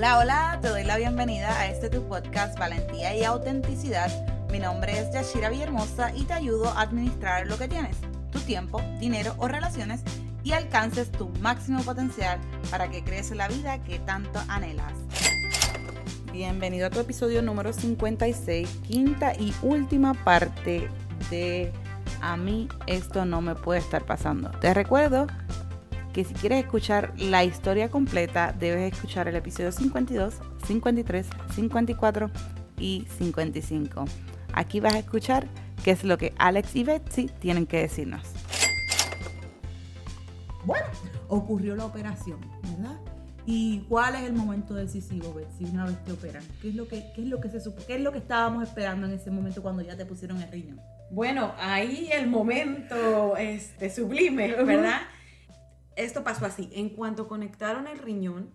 Hola, hola, te doy la bienvenida a este tu podcast Valentía y Autenticidad. Mi nombre es Yashira Villahermosa y te ayudo a administrar lo que tienes, tu tiempo, dinero o relaciones y alcances tu máximo potencial para que crees la vida que tanto anhelas. Bienvenido a tu episodio número 56, quinta y última parte de A mí esto no me puede estar pasando. Te recuerdo que si quieres escuchar la historia completa, debes escuchar el episodio 52, 53, 54 y 55. Aquí vas a escuchar qué es lo que Alex y Betsy tienen que decirnos. Bueno, ocurrió la operación, ¿verdad? ¿Y cuál es el momento decisivo, Betsy, una vez te operan? ¿Qué es lo que, qué es lo que se qué es lo que estábamos esperando en ese momento cuando ya te pusieron el riñón? Bueno, ahí el momento este, sublime, ¿verdad? Esto pasó así. En cuanto conectaron el riñón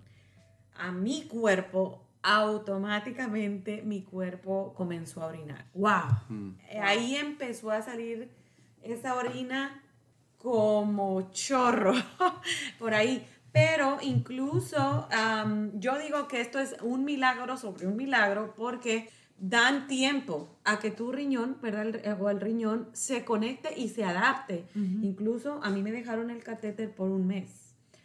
a mi cuerpo, automáticamente mi cuerpo comenzó a orinar. ¡Wow! Ahí empezó a salir esa orina como chorro por ahí. Pero incluso yo digo que esto es un milagro sobre un milagro porque dan tiempo a que tu riñón, ¿verdad? El- o el riñón se conecte y se adapte. Incluso a mí me dejaron el catéter por un mes.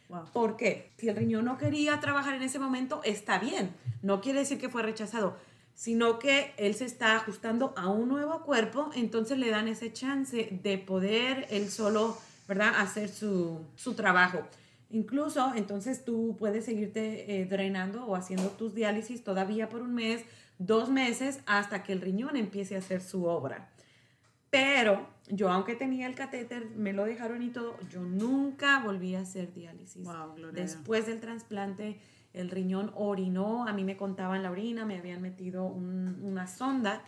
Wow. ¿Por qué? Si el riñón no quería trabajar en ese momento, está bien. No quiere decir que fue rechazado, sino que él se está ajustando a un nuevo cuerpo, entonces le dan ese chance de poder él solo, ¿verdad?, hacer su, su trabajo. Incluso, entonces tú puedes seguirte eh, drenando o haciendo tus diálisis todavía por un mes, dos meses, hasta que el riñón empiece a hacer su obra. Pero yo, aunque tenía el catéter, me lo dejaron y todo, yo nunca volví a hacer diálisis. Wow. Después del trasplante, el riñón orinó, a mí me contaban la orina, me habían metido un- una sonda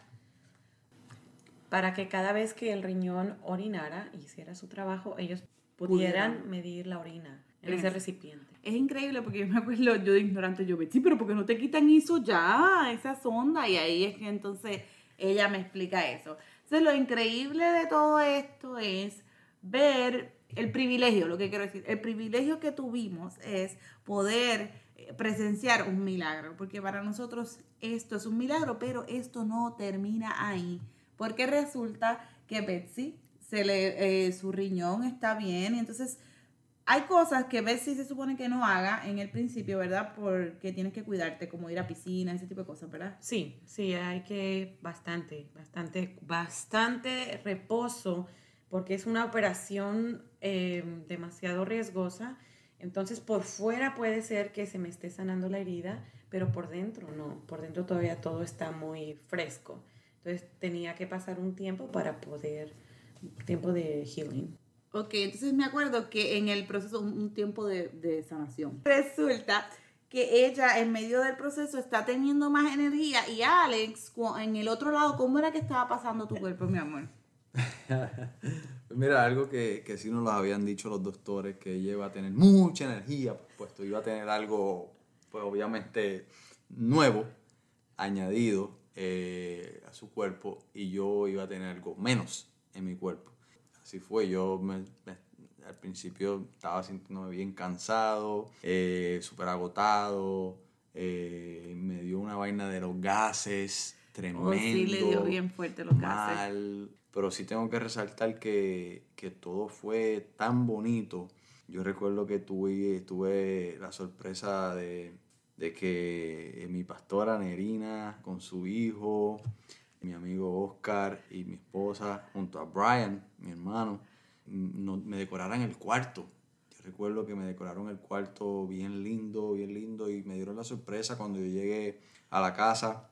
para que cada vez que el riñón orinara, hiciera su trabajo, ellos pudieran Pudieran. medir la orina en ese recipiente. Es increíble porque yo me acuerdo, yo de ignorante, yo Betsy, pero ¿por qué no te quitan eso ya, esa sonda? Y ahí es que entonces ella me explica eso. Entonces lo increíble de todo esto es ver el privilegio, lo que quiero decir, el privilegio que tuvimos es poder eh, presenciar un milagro, porque para nosotros esto es un milagro, pero esto no termina ahí, porque resulta que Betsy se le, eh, su riñón está bien y entonces hay cosas que Betsy se supone que no haga en el principio, ¿verdad? Porque tienes que cuidarte, como ir a piscina, ese tipo de cosas, ¿verdad? Sí, sí, hay que bastante, bastante, bastante reposo, porque es una operación eh, demasiado riesgosa. Entonces, por fuera puede ser que se me esté sanando la herida, pero por dentro no, por dentro todavía todo está muy fresco. Entonces, tenía que pasar un tiempo para poder, tiempo de healing. Ok, entonces me acuerdo que en el proceso, un, tiempo de, de sanación, resulta que ella en medio del proceso está teniendo más energía y Alex, en el otro lado, ¿cómo era que estaba pasando tu cuerpo, mi amor? Mira, algo que, que sí nos lo habían dicho los doctores, que ella iba a tener mucha energía, puesto iba a tener algo, pues obviamente, nuevo, añadido eh, a su cuerpo, y yo iba a tener algo menos en mi cuerpo. Así fue, yo me- me- al principio estaba sintiéndome bien cansado, eh, súper agotado, eh, me dio una vaina de los gases, tremendo. Oh, sí, le dio bien fuerte los gases. mal, pero sí tengo que resaltar que, que todo fue tan bonito. Yo recuerdo que tuve, tuve la sorpresa de, de que mi pastora Nerina con su hijo, mi amigo Oscar y mi esposa, junto a Brian, mi hermano, no- me decoraran el cuarto. Yo recuerdo que me decoraron el cuarto bien lindo, bien lindo, y me dieron la sorpresa cuando yo llegué a la casa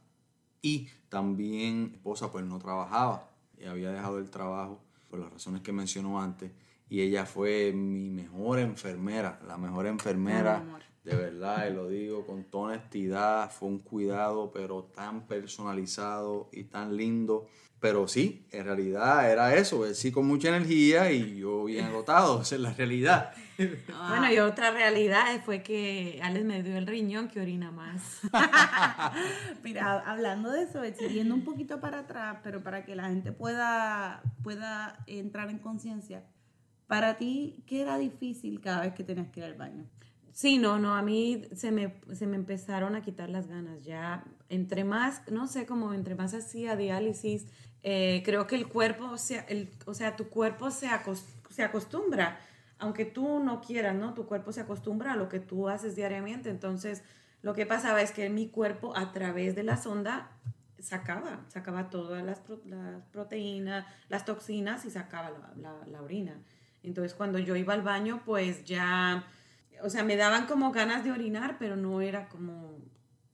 y también mi esposa pues no trabajaba y había dejado el trabajo por las razones que mencionó antes. Y ella fue mi mejor enfermera, la mejor enfermera. De verdad, y lo digo con toda honestidad, fue un cuidado pero tan personalizado y tan lindo. Pero sí, en realidad era eso, él sí con mucha energía y yo bien agotado, esa es la realidad. Bueno, y otra realidad fue que Alex me dio el riñón que orina más. Mira, hablando de eso, yendo un poquito para atrás, pero para que la gente pueda, pueda entrar en conciencia, para ti, ¿qué era difícil cada vez que tenías que ir al baño? Sí, no, no, a mí se me, se me empezaron a quitar las ganas. Ya, entre más, no sé, como entre más hacía diálisis, eh, creo que el cuerpo, o sea, el, o sea tu cuerpo se, se acostumbra, aunque tú no quieras, ¿no? Tu cuerpo se acostumbra a lo que tú haces diariamente. Entonces, lo que pasaba es que mi cuerpo, a través de la sonda, sacaba, sacaba todas las, las proteínas, las toxinas y sacaba la, la orina. Entonces, cuando yo iba al baño, pues ya o sea, me daban como ganas de orinar, pero no era como,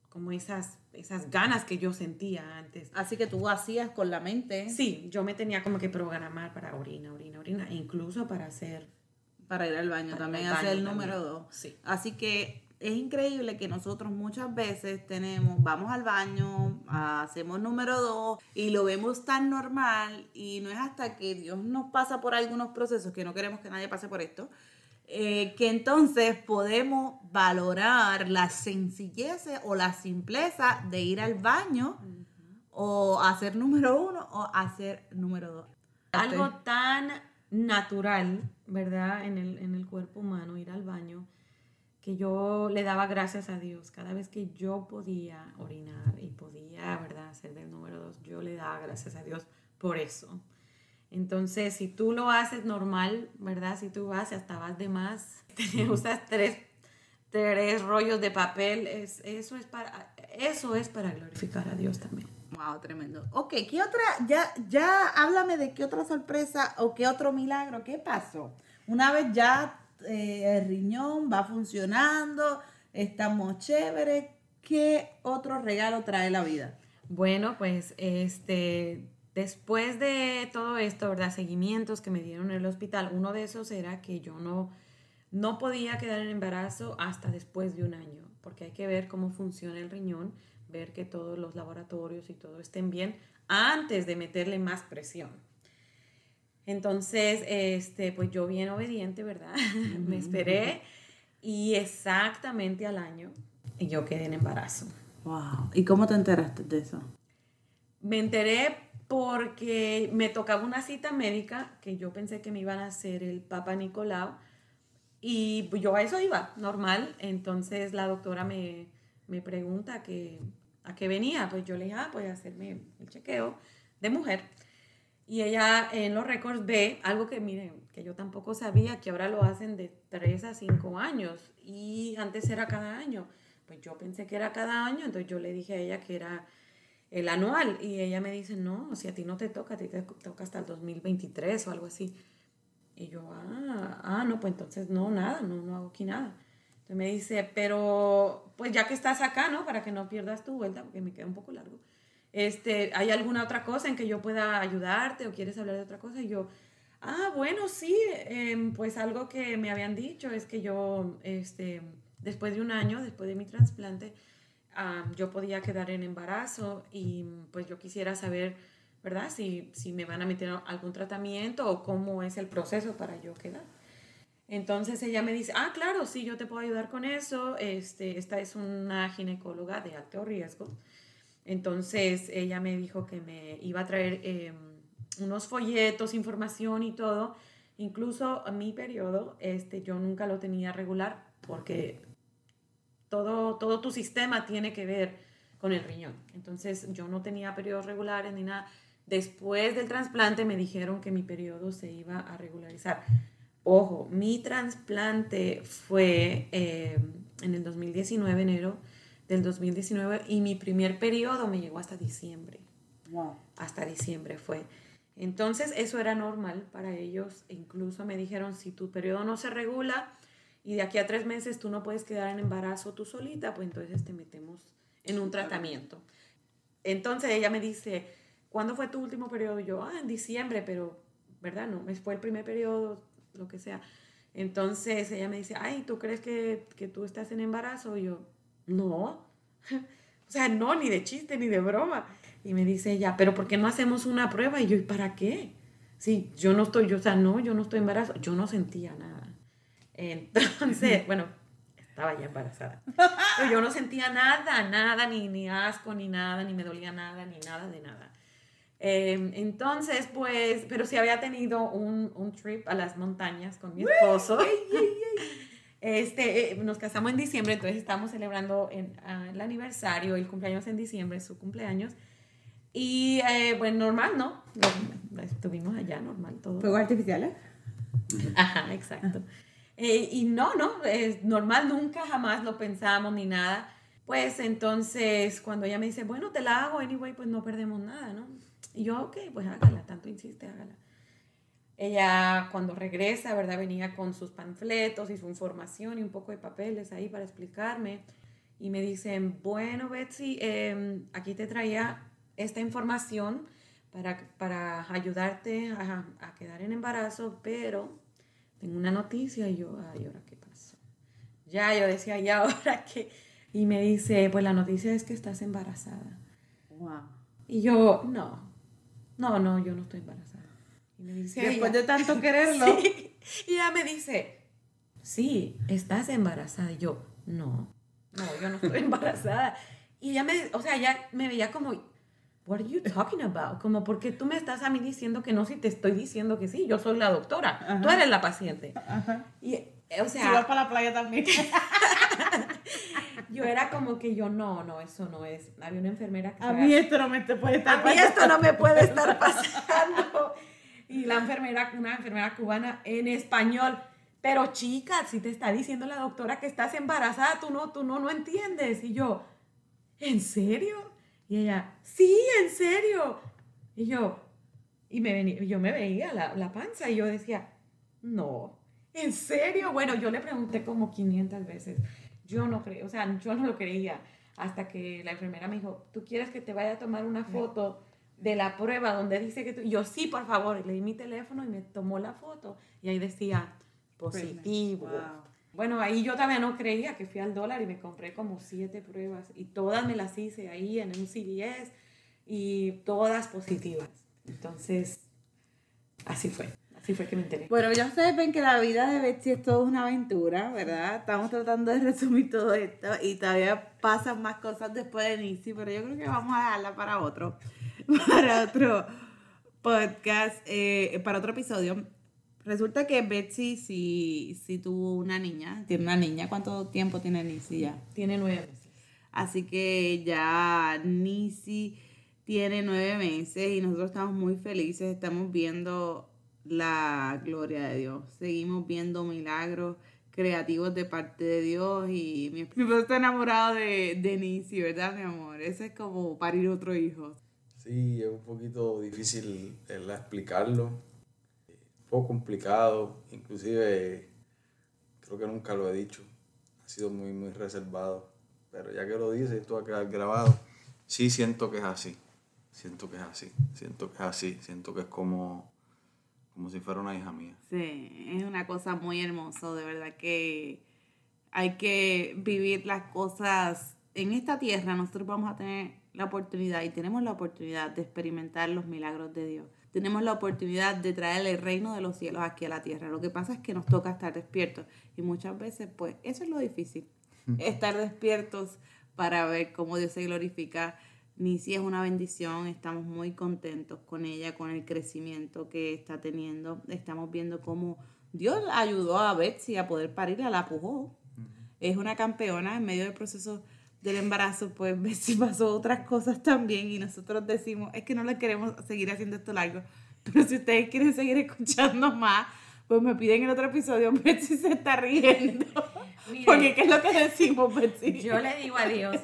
como esas, esas ganas que yo sentía antes. Así que tú hacías con la mente. Sí, yo me tenía como que programar para orina, orina, orina, e incluso para hacer... Para ir al baño también, hacer el número dos. Sí. Así que es increíble que nosotros muchas veces tenemos, vamos al baño, hacemos número dos y lo vemos tan normal y no es hasta que Dios nos pasa por algunos procesos que no queremos que nadie pase por esto, eh, que entonces podemos valorar la sencillez o la simpleza de ir al baño o hacer número uno o hacer número dos. Algo tan natural, ¿verdad? En el, en el cuerpo humano, ir al baño, que yo le daba gracias a Dios. Cada vez que yo podía orinar y podía, ¿verdad? Hacer del número dos, yo le daba gracias a Dios por eso. Entonces, si tú lo haces normal, ¿verdad? Si tú vas y hasta vas de más, usas tres, tres rollos de papel, es, eso, es para, eso es para glorificar a Dios también. Wow, tremendo. Ok, ¿qué otra? Ya, ya háblame de qué otra sorpresa o qué otro milagro, ¿qué pasó? Una vez ya eh, el riñón va funcionando, estamos chéveres, ¿qué otro regalo trae la vida? Bueno, pues este Después de todo esto, ¿verdad? Seguimientos que me dieron en el hospital, uno de esos era que yo no, no podía quedar en embarazo hasta después de un año, porque hay que ver cómo funciona el riñón, ver que todos los laboratorios y todo estén bien antes de meterle más presión. Entonces, este, pues yo bien obediente, ¿verdad? me esperé y exactamente al año yo quedé en embarazo. Wow. ¿Y cómo te enteraste de eso? Me enteré porque me tocaba una cita médica que yo pensé que me iban a hacer el Papa Nicolau y yo a eso iba, normal. Entonces la doctora me, me pregunta que, a qué venía. Pues yo le dije, ah, pues a hacerme el chequeo de mujer. Y ella en los récords ve algo que, miren, que yo tampoco sabía, que ahora lo hacen de 3 a 5 años y antes era cada año. Pues yo pensé que era cada año, entonces yo le dije a ella que era el anual. Y ella me dice, no, si a ti no te toca, a ti te toca hasta el 2023 o algo así. Y yo, ah, ah, no, pues entonces no, nada, no, no hago aquí nada. Entonces me dice, pero pues ya que estás acá, ¿no? Para que no pierdas tu vuelta, porque me queda un poco largo. Este, ¿Hay alguna otra cosa en que yo pueda ayudarte o quieres hablar de otra cosa? Y yo, ah, bueno, sí, em, pues algo que me habían dicho es que yo, este, después de un año, después de mi trasplante, yo podía quedar en embarazo y pues yo quisiera saber, ¿verdad? Si, si me van a meter algún tratamiento o cómo es el proceso para yo quedar. Entonces ella me dice, ah, claro, sí, yo te puedo ayudar con eso. Este, esta es una ginecóloga de alto riesgo. Entonces ella me dijo que me iba a traer em, unos folletos, información y todo. Incluso mi periodo, este, yo nunca lo tenía regular porque todo, todo tu sistema tiene que ver con el riñón. Entonces yo no tenía periodos regulares ni nada. Después del trasplante me dijeron que mi periodo se iba a regularizar. Ojo, mi trasplante fue eh, en el 2019, enero del 2019, y mi primer periodo me llegó hasta diciembre. Wow. Hasta diciembre fue. Entonces eso era normal para ellos. Incluso me dijeron, si tu periodo no se regula, y de aquí a tres meses tú no puedes quedar en embarazo tú solita, pues entonces te metemos en un tratamiento. Entonces ella me dice, ¿cuándo fue tu último periodo? Y yo, ah, en diciembre, pero, ¿verdad? No, fue el primer periodo, lo que sea. Entonces ella me dice, ay, ¿tú crees que, que tú estás en embarazo? Y yo, no. o sea, no, ni de chiste, ni de broma. Y me dice ella, pero ¿por qué no hacemos una prueba? Y yo, ¿y para qué? Sí, yo no estoy, yo, o sea, no, yo no estoy embarazo. Yo no sentía nada. Entonces, bueno, estaba ya embarazada. Pero yo no sentía nada, nada, ni, ni asco, ni nada, ni me dolía nada, ni nada de nada. Em, entonces, pues, pero sí había tenido un, un, trip a las montañas con mi esposo. Este, eh, nos casamos en diciembre, entonces estamos celebrando en, ah, el aniversario, el cumpleaños en diciembre, su cumpleaños. Y eh, bueno, normal, ¿no? Estuvimos allá, normal todo. Fuegos artificiales. Ajá, exacto. Eh, y no, no, es normal, nunca jamás lo pensamos ni nada. Pues entonces, cuando ella me dice, bueno, te la hago, anyway, pues no perdemos nada, ¿no? Y yo, ok, pues hágala, tanto insiste, hágala. Ella, cuando regresa, ¿verdad? Venía con sus panfletos y su información y un poco de papeles ahí para explicarme. Y me dicen, bueno, Betsy, eh, aquí te traía esta información para, para ayudarte a, a quedar en embarazo, pero tengo una noticia y yo, ay, ¿ahora qué pasó? Ya, yo decía, ¿y ahora qué? Y me dice, pues la noticia es que estás embarazada. Wow. Y yo, no, no, no, yo no estoy embarazada. Y me dice, Después ella, de tanto quererlo. Sí. Y ella me dice, sí, estás embarazada. Y yo, no, no, yo no estoy embarazada. Y ella me, o sea, ella me veía como, what are you talking about? Como, porque tú me estás a mí diciendo que no si te estoy diciendo que sí? Yo soy la doctora, tú Ajá. eres la paciente. Ajá. Y, o Si sea, vas para la playa también. yo era como que yo, no, no, eso no es. Había una enfermera que A mí esto no me puede estar a mí esto no me puede estar pasando. Y la enfermera, una enfermera cubana en español. Pero chica, si te está diciendo la doctora que estás embarazada, tú no, tú no, no entiendes. Y yo, ¿en serio? Y ella, sí, en serio. Y yo, y me venía, yo me veía la, la panza y yo decía, no, ¿en serio? Bueno, yo le pregunté como 500 veces. Yo no creo, o sea, yo no lo creía. Hasta que la enfermera me dijo, ¿tú quieres que te vaya a tomar una foto de la prueba donde dice que tú... Y yo, sí, por favor. Y le di mi teléfono y me tomó la foto. Y ahí decía, positivo. Wow. Bueno, ahí yo todavía no creía que fui al dólar y me compré como siete pruebas y todas me las hice ahí en un CVS y todas positivas. Entonces, así fue, así fue que me enteré. Bueno, ya ustedes ven que la vida de Betsy es toda una aventura, ¿verdad? Estamos tratando de resumir todo esto y todavía pasan más cosas después de Nisi, pero yo creo que vamos a dejarla para otro, para otro podcast, eh, para otro episodio. Resulta que Betsy sí, sí tuvo una niña, tiene una niña. ¿Cuánto tiempo tiene Nisi ya? Tiene nueve meses. Así que ya Nisi tiene nueve meses y nosotros estamos muy felices. Estamos viendo la gloria de Dios. Seguimos viendo milagros creativos de parte de Dios y mi esposo está enamorado de, de Nisi, ¿verdad, mi amor? Ese es como parir otro hijo. Sí, es un poquito difícil ¿verdad? explicarlo, poco complicado, inclusive creo que nunca lo he dicho, ha sido muy, muy reservado, pero ya que lo dice, esto va a quedar grabado, sí siento que es así, siento que es así, siento que es así, siento que es como, como si fuera una hija mía. Sí, es una cosa muy hermosa, de verdad que hay que vivir las cosas en esta tierra. Nosotros vamos a tener la oportunidad y tenemos la oportunidad de experimentar los milagros de Dios. Tenemos la oportunidad de traer el reino de los cielos aquí a la tierra. Lo que pasa es que nos toca estar despiertos y muchas veces, pues, eso es lo difícil, estar despiertos para ver cómo Dios se glorifica. Nisi es una bendición, estamos muy contentos con ella, con el crecimiento que está teniendo. Estamos viendo cómo Dios ayudó a Betsy a poder parir, la pujó. Es una campeona en medio del proceso del embarazo, pues Betsy pasó otras cosas también y nosotros decimos, es que no le queremos seguir haciendo esto largo, pero si ustedes quieren seguir escuchando más, pues me piden el otro episodio, Betsy se está riendo. Porque ¿qué es lo que decimos, Betsy? Yo le digo a Dios,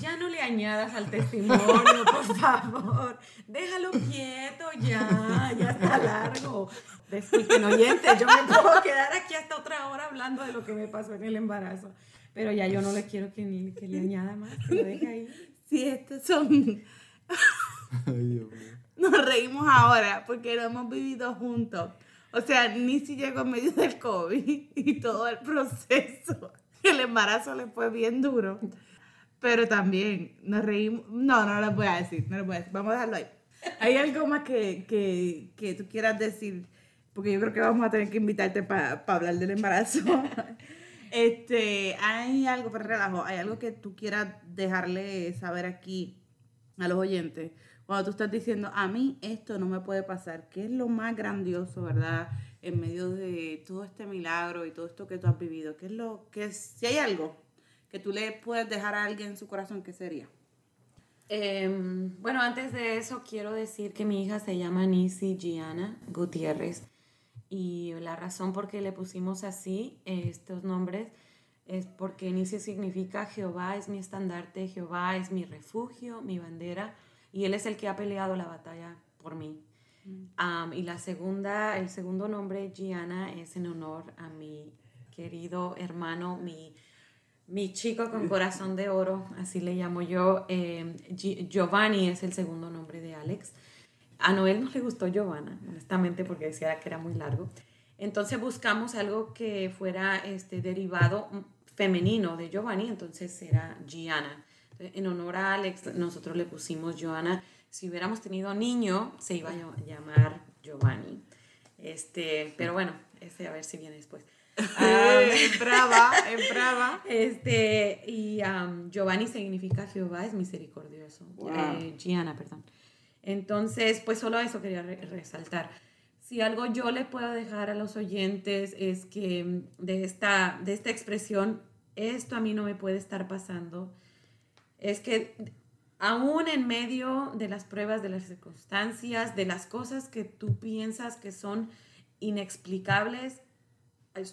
ya no le añadas al testimonio, por favor. Déjalo quieto ya, ya está largo. Disculpen oyentes, yo me puedo quedar aquí hasta otra hora hablando de lo que me pasó en el embarazo. Pero ya yo no le quiero que, ni, que le añada más, que lo deje ahí. Sí, estos son... Ay, Dios mío. Nos reímos ahora porque lo hemos vivido juntos. O sea, Nisi llegó en medio del COVID y todo el proceso. El embarazo le fue bien duro. Pero también nos reímos. No, no les voy a decir. No les voy a decir. Vamos a dejarlo ahí. ¿Hay algo más que, que, que tú quieras decir? Porque yo creo que vamos a tener que invitarte para hablar del embarazo. Este, hay algo, para relajo, hay algo que tú quieras dejarle saber aquí a los oyentes. Cuando tú estás diciendo, a mí esto no me puede pasar, que es lo más grandioso, ¿verdad? en medio de todo este milagro y todo esto que tú has vivido? ¿Qué es lo que si hay algo que tú le puedes dejar a alguien en su corazón, qué sería? Em, bueno, antes de eso quiero decir que mi hija se llama Nisi Gianna Gutiérrez y la razón por qué le pusimos así estos nombres es porque Nisi significa Jehová es mi estandarte, Jehová es mi refugio, mi bandera y él es el que ha peleado la batalla por mí. Um, y la segunda, el segundo nombre, Gianna, es en honor a mi querido hermano, mi, mi chico con corazón de oro, así le llamo yo. Eh, Giovanni es el segundo nombre de Alex. A Noel no le gustó Giovanna, honestamente, porque decía que era muy largo. Entonces buscamos algo que fuera este, derivado femenino de Giovanni, entonces era Gianna. En honor a Alex, nosotros le pusimos Joana. Si hubiéramos tenido niño, se iba a llamar Giovanni. Este, pero bueno, ese a ver si viene después. es brava, brava. Este, y Giovanni significa Jehová es misericordioso. Eh, Gianna, perdón. Entonces, pues solo eso quería resaltar. Si algo yo le puedo dejar a los oyentes es que de esta, de esta expresión, esto a mí no me puede estar pasando, es que aún en medio de las pruebas, de las circunstancias, de las cosas que tú piensas que son inexplicables,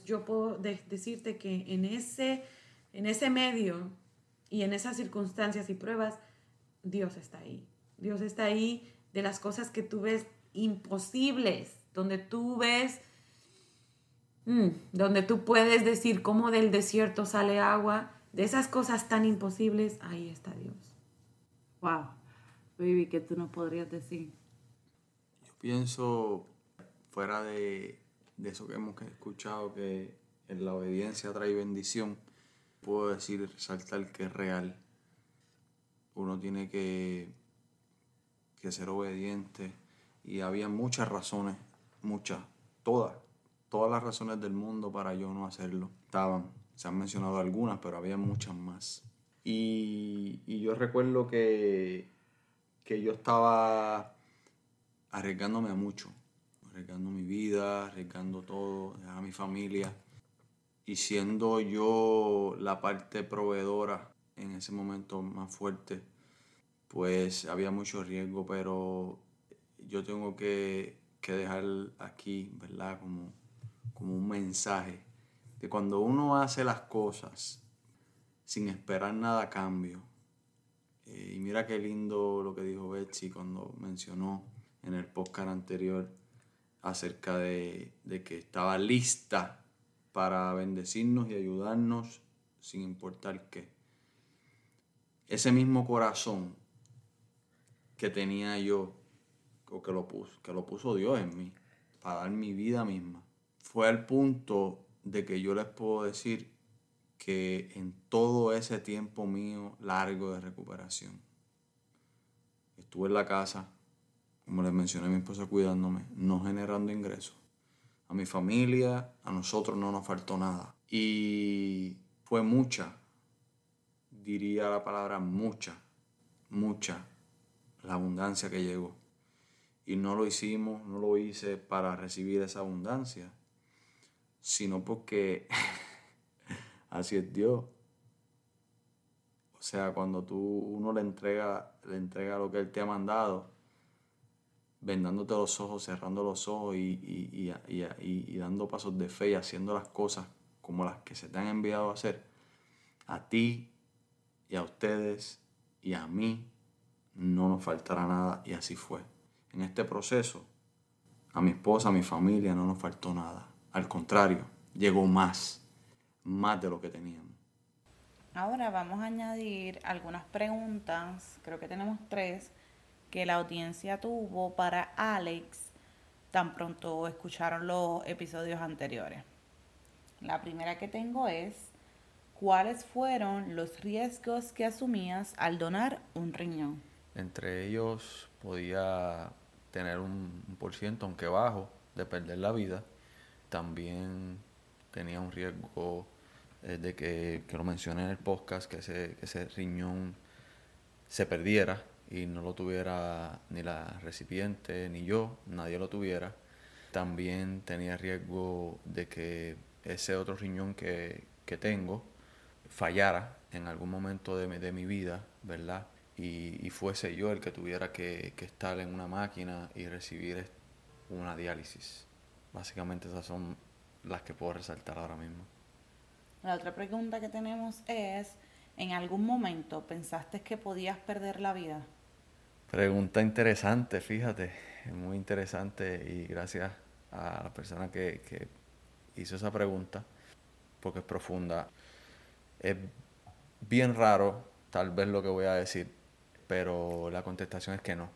yo puedo decirte que en ese, en ese medio y en esas circunstancias y pruebas, Dios está ahí. Dios está ahí de las cosas que tú ves imposibles, donde tú ves, mm, donde tú puedes decir cómo del desierto sale agua, de esas cosas tan imposibles, ahí está Dios. Wow. Baby, ¿qué tú nos podrías decir? Yo pienso, fuera de, de eso que hemos escuchado, que en la obediencia trae bendición, puedo decir, resaltar que es real. Uno tiene que, que ser obediente y había muchas razones, muchas, todas, todas las razones del mundo para yo no hacerlo. Estaban, se han mencionado algunas, pero había muchas más. Y, yo recuerdo que, que yo estaba arriesgándome a mucho, arriesgando mi vida, arriesgando todo, a mi familia. Y siendo yo la parte proveedora en ese momento más fuerte, pues había mucho riesgo, pero yo tengo que, que dejar aquí, ¿verdad? Como, como un mensaje que cuando uno hace las cosas sin esperar nada a cambio, eh, y mira qué lindo lo que dijo Betsy cuando mencionó en el podcast anterior acerca de, de que estaba lista para bendecirnos y ayudarnos sin importar qué. Ese mismo corazón que tenía yo, o que lo puso, que lo puso Dios en mí, para dar mi vida misma, fue al punto de que yo les puedo decir que en todo ese tiempo mío largo de recuperación, estuve en la casa, como les mencioné mi esposa cuidándome, no generando ingresos. A mi familia, a nosotros no nos faltó nada. Y fue mucha, diría la palabra mucha, mucha, la abundancia que llegó. Y no lo hicimos, no lo hice para recibir esa abundancia sino porque así es Dios. O sea, cuando tú uno le entrega, le entrega lo que Él te ha mandado, vendándote los ojos, cerrando los ojos y, y, dando pasos de fe y haciendo las cosas como las que se te han enviado a hacer, a ti y a ustedes y a mí no nos faltará nada y así fue. En este proceso, a mi esposa, a mi familia no nos faltó nada. Al contrario, llegó más, más de lo que teníamos. Ahora vamos a añadir algunas preguntas, creo que tenemos tres, que la audiencia tuvo para Alex tan pronto escucharon los episodios anteriores. La primera que tengo es, ¿cuáles fueron los riesgos que asumías al donar un riñón? Entre ellos podía tener un, un por ciento, aunque bajo, de perder la vida también tenía un riesgo eh, de que, que, lo mencioné en el podcast, que ese, ese riñón se perdiera y no lo tuviera ni la recipiente ni yo, nadie lo tuviera. también tenía riesgo de que ese otro riñón que, que tengo fallara en algún momento de mi, de mi vida, ¿verdad? Y, y, fuese yo el que tuviera que, que, estar en una máquina y recibir una diálisis. Básicamente esas son las que puedo resaltar ahora mismo. La otra pregunta que tenemos es, ¿en algún momento pensaste que podías perder la vida? Pregunta interesante, fíjate, muy interesante y gracias a la persona que, que hizo esa pregunta, porque es profunda. Es bien raro, tal vez lo que voy a decir, pero la contestación es que no.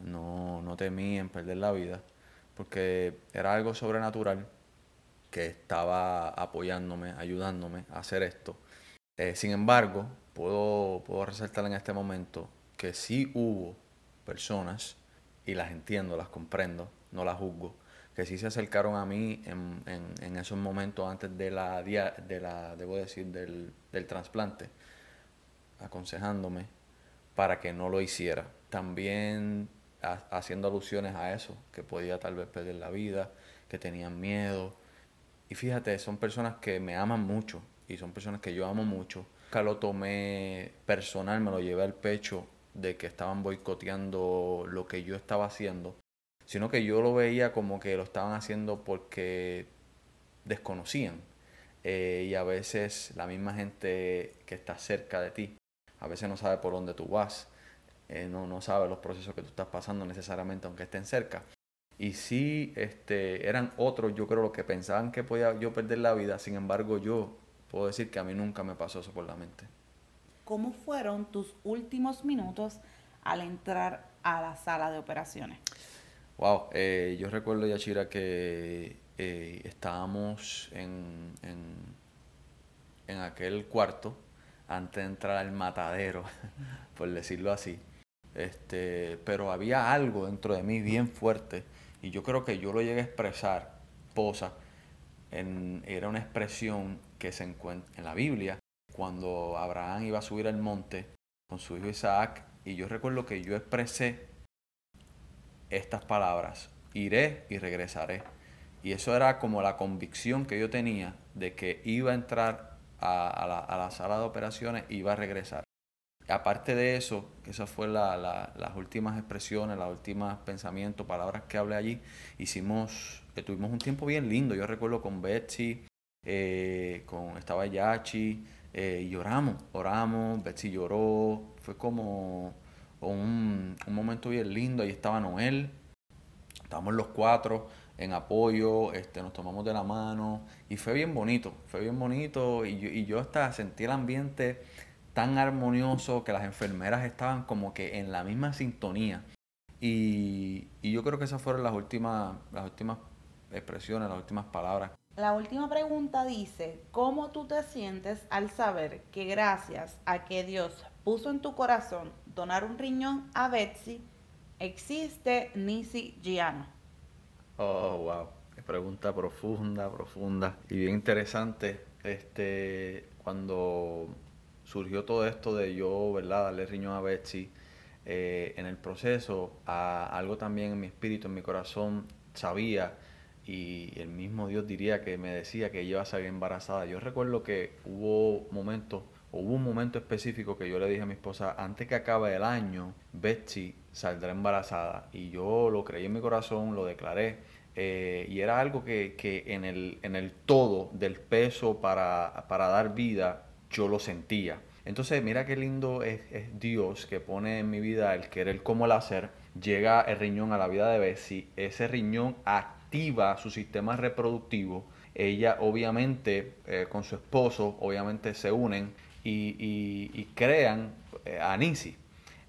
No, no temí en perder la vida, porque era algo sobrenatural que estaba apoyándome, ayudándome a hacer esto. Eh, sin embargo, puedo, puedo resaltar en este momento que sí hubo personas, y las entiendo, las comprendo, no las juzgo, que sí se acercaron a mí en, en, en esos momentos antes de la, de la debo decir, del, del trasplante, aconsejándome para que no lo hiciera. También haciendo alusiones a eso, que podía tal vez perder la vida, que tenían miedo. Y fíjate, son personas que me aman mucho y son personas que yo amo mucho. Nunca lo tomé personal, me lo llevé al pecho de que estaban boicoteando lo que yo estaba haciendo sino que yo lo veía como que lo estaban haciendo porque desconocían. Eh, y a veces la misma gente que está cerca de ti, a veces no sabe por dónde tú vas, eh, no, no sabe los procesos que tú estás pasando necesariamente aunque estén cerca. Y sí, este, eran otros, yo creo, los que pensaban que podía yo perder la vida, sin embargo yo puedo decir que a mí nunca me pasó eso por la mente. ¿Cómo fueron tus últimos minutos al entrar a la sala de operaciones? Wow, eh, yo recuerdo, Yachira, que eh, estábamos en, en, en, aquel cuarto antes de entrar al matadero, por decirlo así. Este, pero había algo dentro de mí bien fuerte y yo creo que yo lo llegué a expresar, posa, en, era una expresión que se encuentra en la Biblia cuando Abraham iba a subir al monte con su hijo Isaac y yo recuerdo que yo expresé estas palabras, iré y regresaré. Y eso era como la convicción que yo tenía de que iba a entrar a, la, sala de operaciones y iba a regresar. Aparte de eso, esas fueron la, las últimas expresiones, los últimos pensamientos, palabras que hablé allí, hicimos, tuvimos un tiempo bien lindo. Yo recuerdo con Betsy, eh, con, estaba Yachi, eh, y lloramos, oramos, Betsy lloró, fue como un, un momento bien lindo. Ahí estaba Noel, estábamos los cuatro en apoyo, este, nos tomamos de la mano y fue bien bonito, fue bien bonito y yo, y yo hasta sentí el ambiente tan armonioso que las enfermeras estaban como que en la misma sintonía. Y, y yo creo que esas fueron las últimas, las últimas expresiones, las últimas palabras. La última pregunta dice, ¿cómo tú te sientes al saber que gracias a que Dios puso en tu corazón donar un riñón a Betsy, existe Nisi Giano? Oh, wow. Pregunta profunda, profunda y bien interesante. Este, cuando surgió todo esto de yo, ¿verdad?, darle riñón a Betsy, eh, en el proceso, algo también en mi espíritu, en mi corazón, sabía y el mismo Dios diría que me decía que ella iba a salir embarazada. Yo recuerdo que hubo momentos hubo un momento específico que yo le dije a mi esposa, antes que acabe el año, Betsy saldrá embarazada. Y yo lo creí en mi corazón, lo declaré. Eh, y era algo que, que, en, el, en el todo del peso para, para dar vida, yo lo sentía. Entonces, mira qué lindo es, es, Dios que pone en mi vida el querer como el hacer. Llega el riñón a la vida de Betsy. Ese riñón activa su sistema reproductivo. Ella obviamente eh, con su esposo obviamente se unen y, y, crean eh, a Nisi.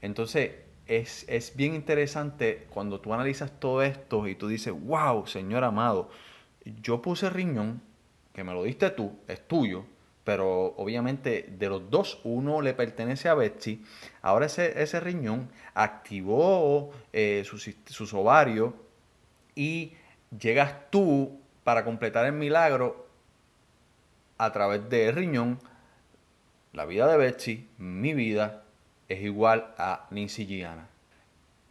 Entonces, es, es, bien interesante cuando tú analizas todo esto y tú dices, wow, Señor amado, yo puse riñón, que me lo diste tú, es tuyo, pero obviamente de los dos, uno le pertenece a Betsy. Ahora ese, ese riñón activó eh, sus, sus ovarios y llegas tú para completar el milagro a través del riñón la vida de Betsy, mi vida, es igual a Nancy Gianna.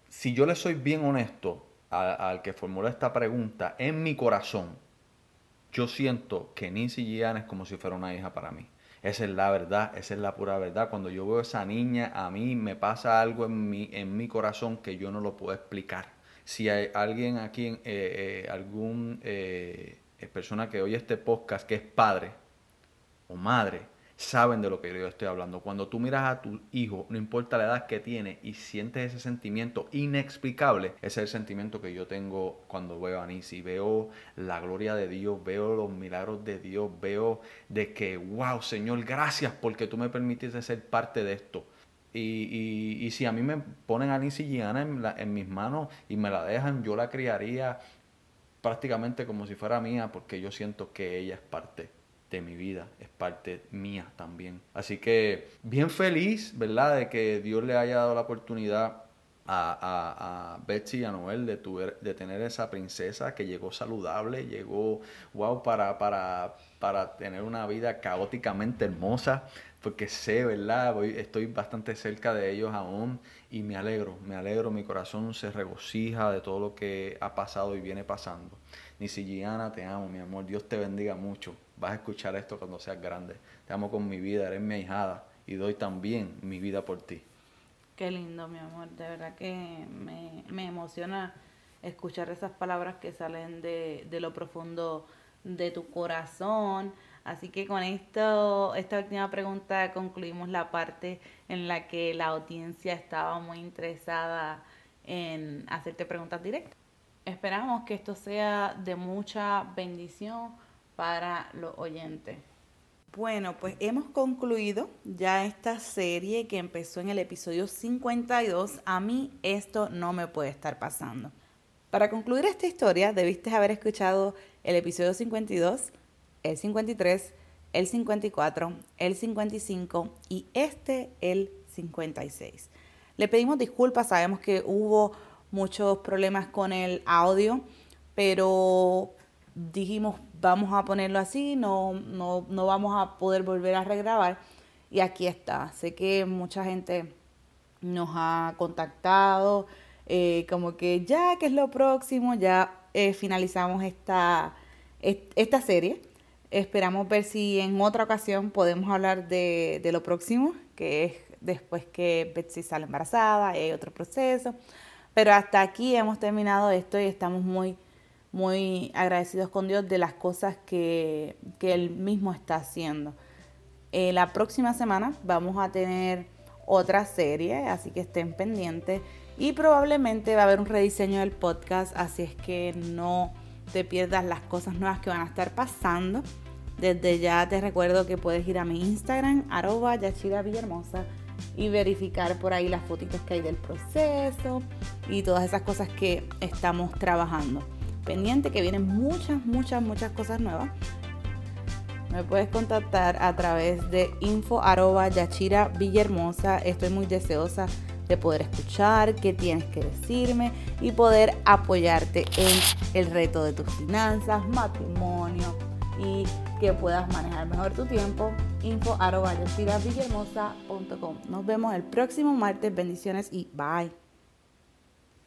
Si yo le soy bien honesto, al que formuló esta pregunta, en mi corazón, yo siento que Nancy Gian es como si fuera una hija para mí. Esa es la verdad, esa es la pura verdad. Cuando yo veo a esa niña, a mí me pasa algo en mi, en mi corazón que yo no lo puedo explicar. Si hay alguien aquí, eh, eh, algún eh, persona que oye este podcast que es padre o madre, saben de lo que yo estoy hablando. Cuando tú miras a tu hijo, no importa la edad que tiene, y sientes ese sentimiento inexplicable, ese es el sentimiento que yo tengo cuando veo a Nisi. Veo la gloria de Dios, veo los milagros de Dios, veo de que, wow, Señor, gracias porque tú me permitiste ser parte de esto. Y, si a mí me ponen a Nisi Gianna en mis manos y me la dejan, yo la criaría prácticamente como si fuera mía porque yo siento que ella es parte de mi vida, es parte mía también. Así que bien feliz, ¿verdad? De que Dios le haya dado la oportunidad a, a, Betsy y a Noel de, de tener esa princesa que llegó saludable, llegó, wow, para, para, para tener una vida caóticamente hermosa, porque sé, ¿verdad? Estoy bastante cerca de ellos aún y me alegro, me alegro, mi corazón se regocija de todo lo que ha pasado y viene pasando. Nisi Gianna, te amo, mi amor, Dios te bendiga mucho vas a escuchar esto cuando seas grande. Te amo con mi vida, eres mi ahijada y doy también mi vida por ti. Qué lindo, mi amor. De verdad que me, emociona escuchar esas palabras que salen de, lo profundo de tu corazón. Así que con esto, esta última pregunta concluimos la parte en la que la audiencia estaba muy interesada en hacerte preguntas directas. Esperamos que esto sea de mucha bendición para los oyentes. Bueno, pues hemos concluido ya esta serie que empezó en el episodio 52. A mí esto no me puede estar pasando. Para concluir esta historia, debiste haber escuchado el episodio 52, el 53, el 54, el 55 y este, el 56. Le pedimos disculpas, sabemos que hubo muchos problemas con el audio, pero dijimos vamos a ponerlo así, no, no, no vamos a poder volver a regrabar. Y aquí está. Sé que mucha gente nos ha contactado, eh, como que ya, que es lo próximo? Ya eh, finalizamos esta, esta serie. Esperamos ver si en otra ocasión podemos hablar de, de lo próximo, que es después que Betsy sale embarazada y hay otro proceso. Pero hasta aquí hemos terminado esto y estamos muy muy agradecidos con Dios de las cosas que, Él mismo está haciendo. Eh, la próxima semana vamos a tener otra serie, así que estén pendientes. Y probablemente va a haber un rediseño del podcast, así es que no te pierdas las cosas nuevas que van a estar pasando. Desde ya te recuerdo que puedes ir a mi Instagram, arroba Yachira Villahermosa, y verificar por ahí las fotitos que hay del proceso y todas esas cosas que estamos trabajando pendiente que vienen muchas, muchas, muchas cosas nuevas. Me puedes contactar a través de info arroba Yachira Villahermosa. Estoy muy deseosa de poder escuchar qué tienes que decirme y poder apoyarte en el reto de tus finanzas, matrimonio y que puedas manejar mejor tu tiempo. Info arroba Nos vemos el próximo martes. Bendiciones y bye.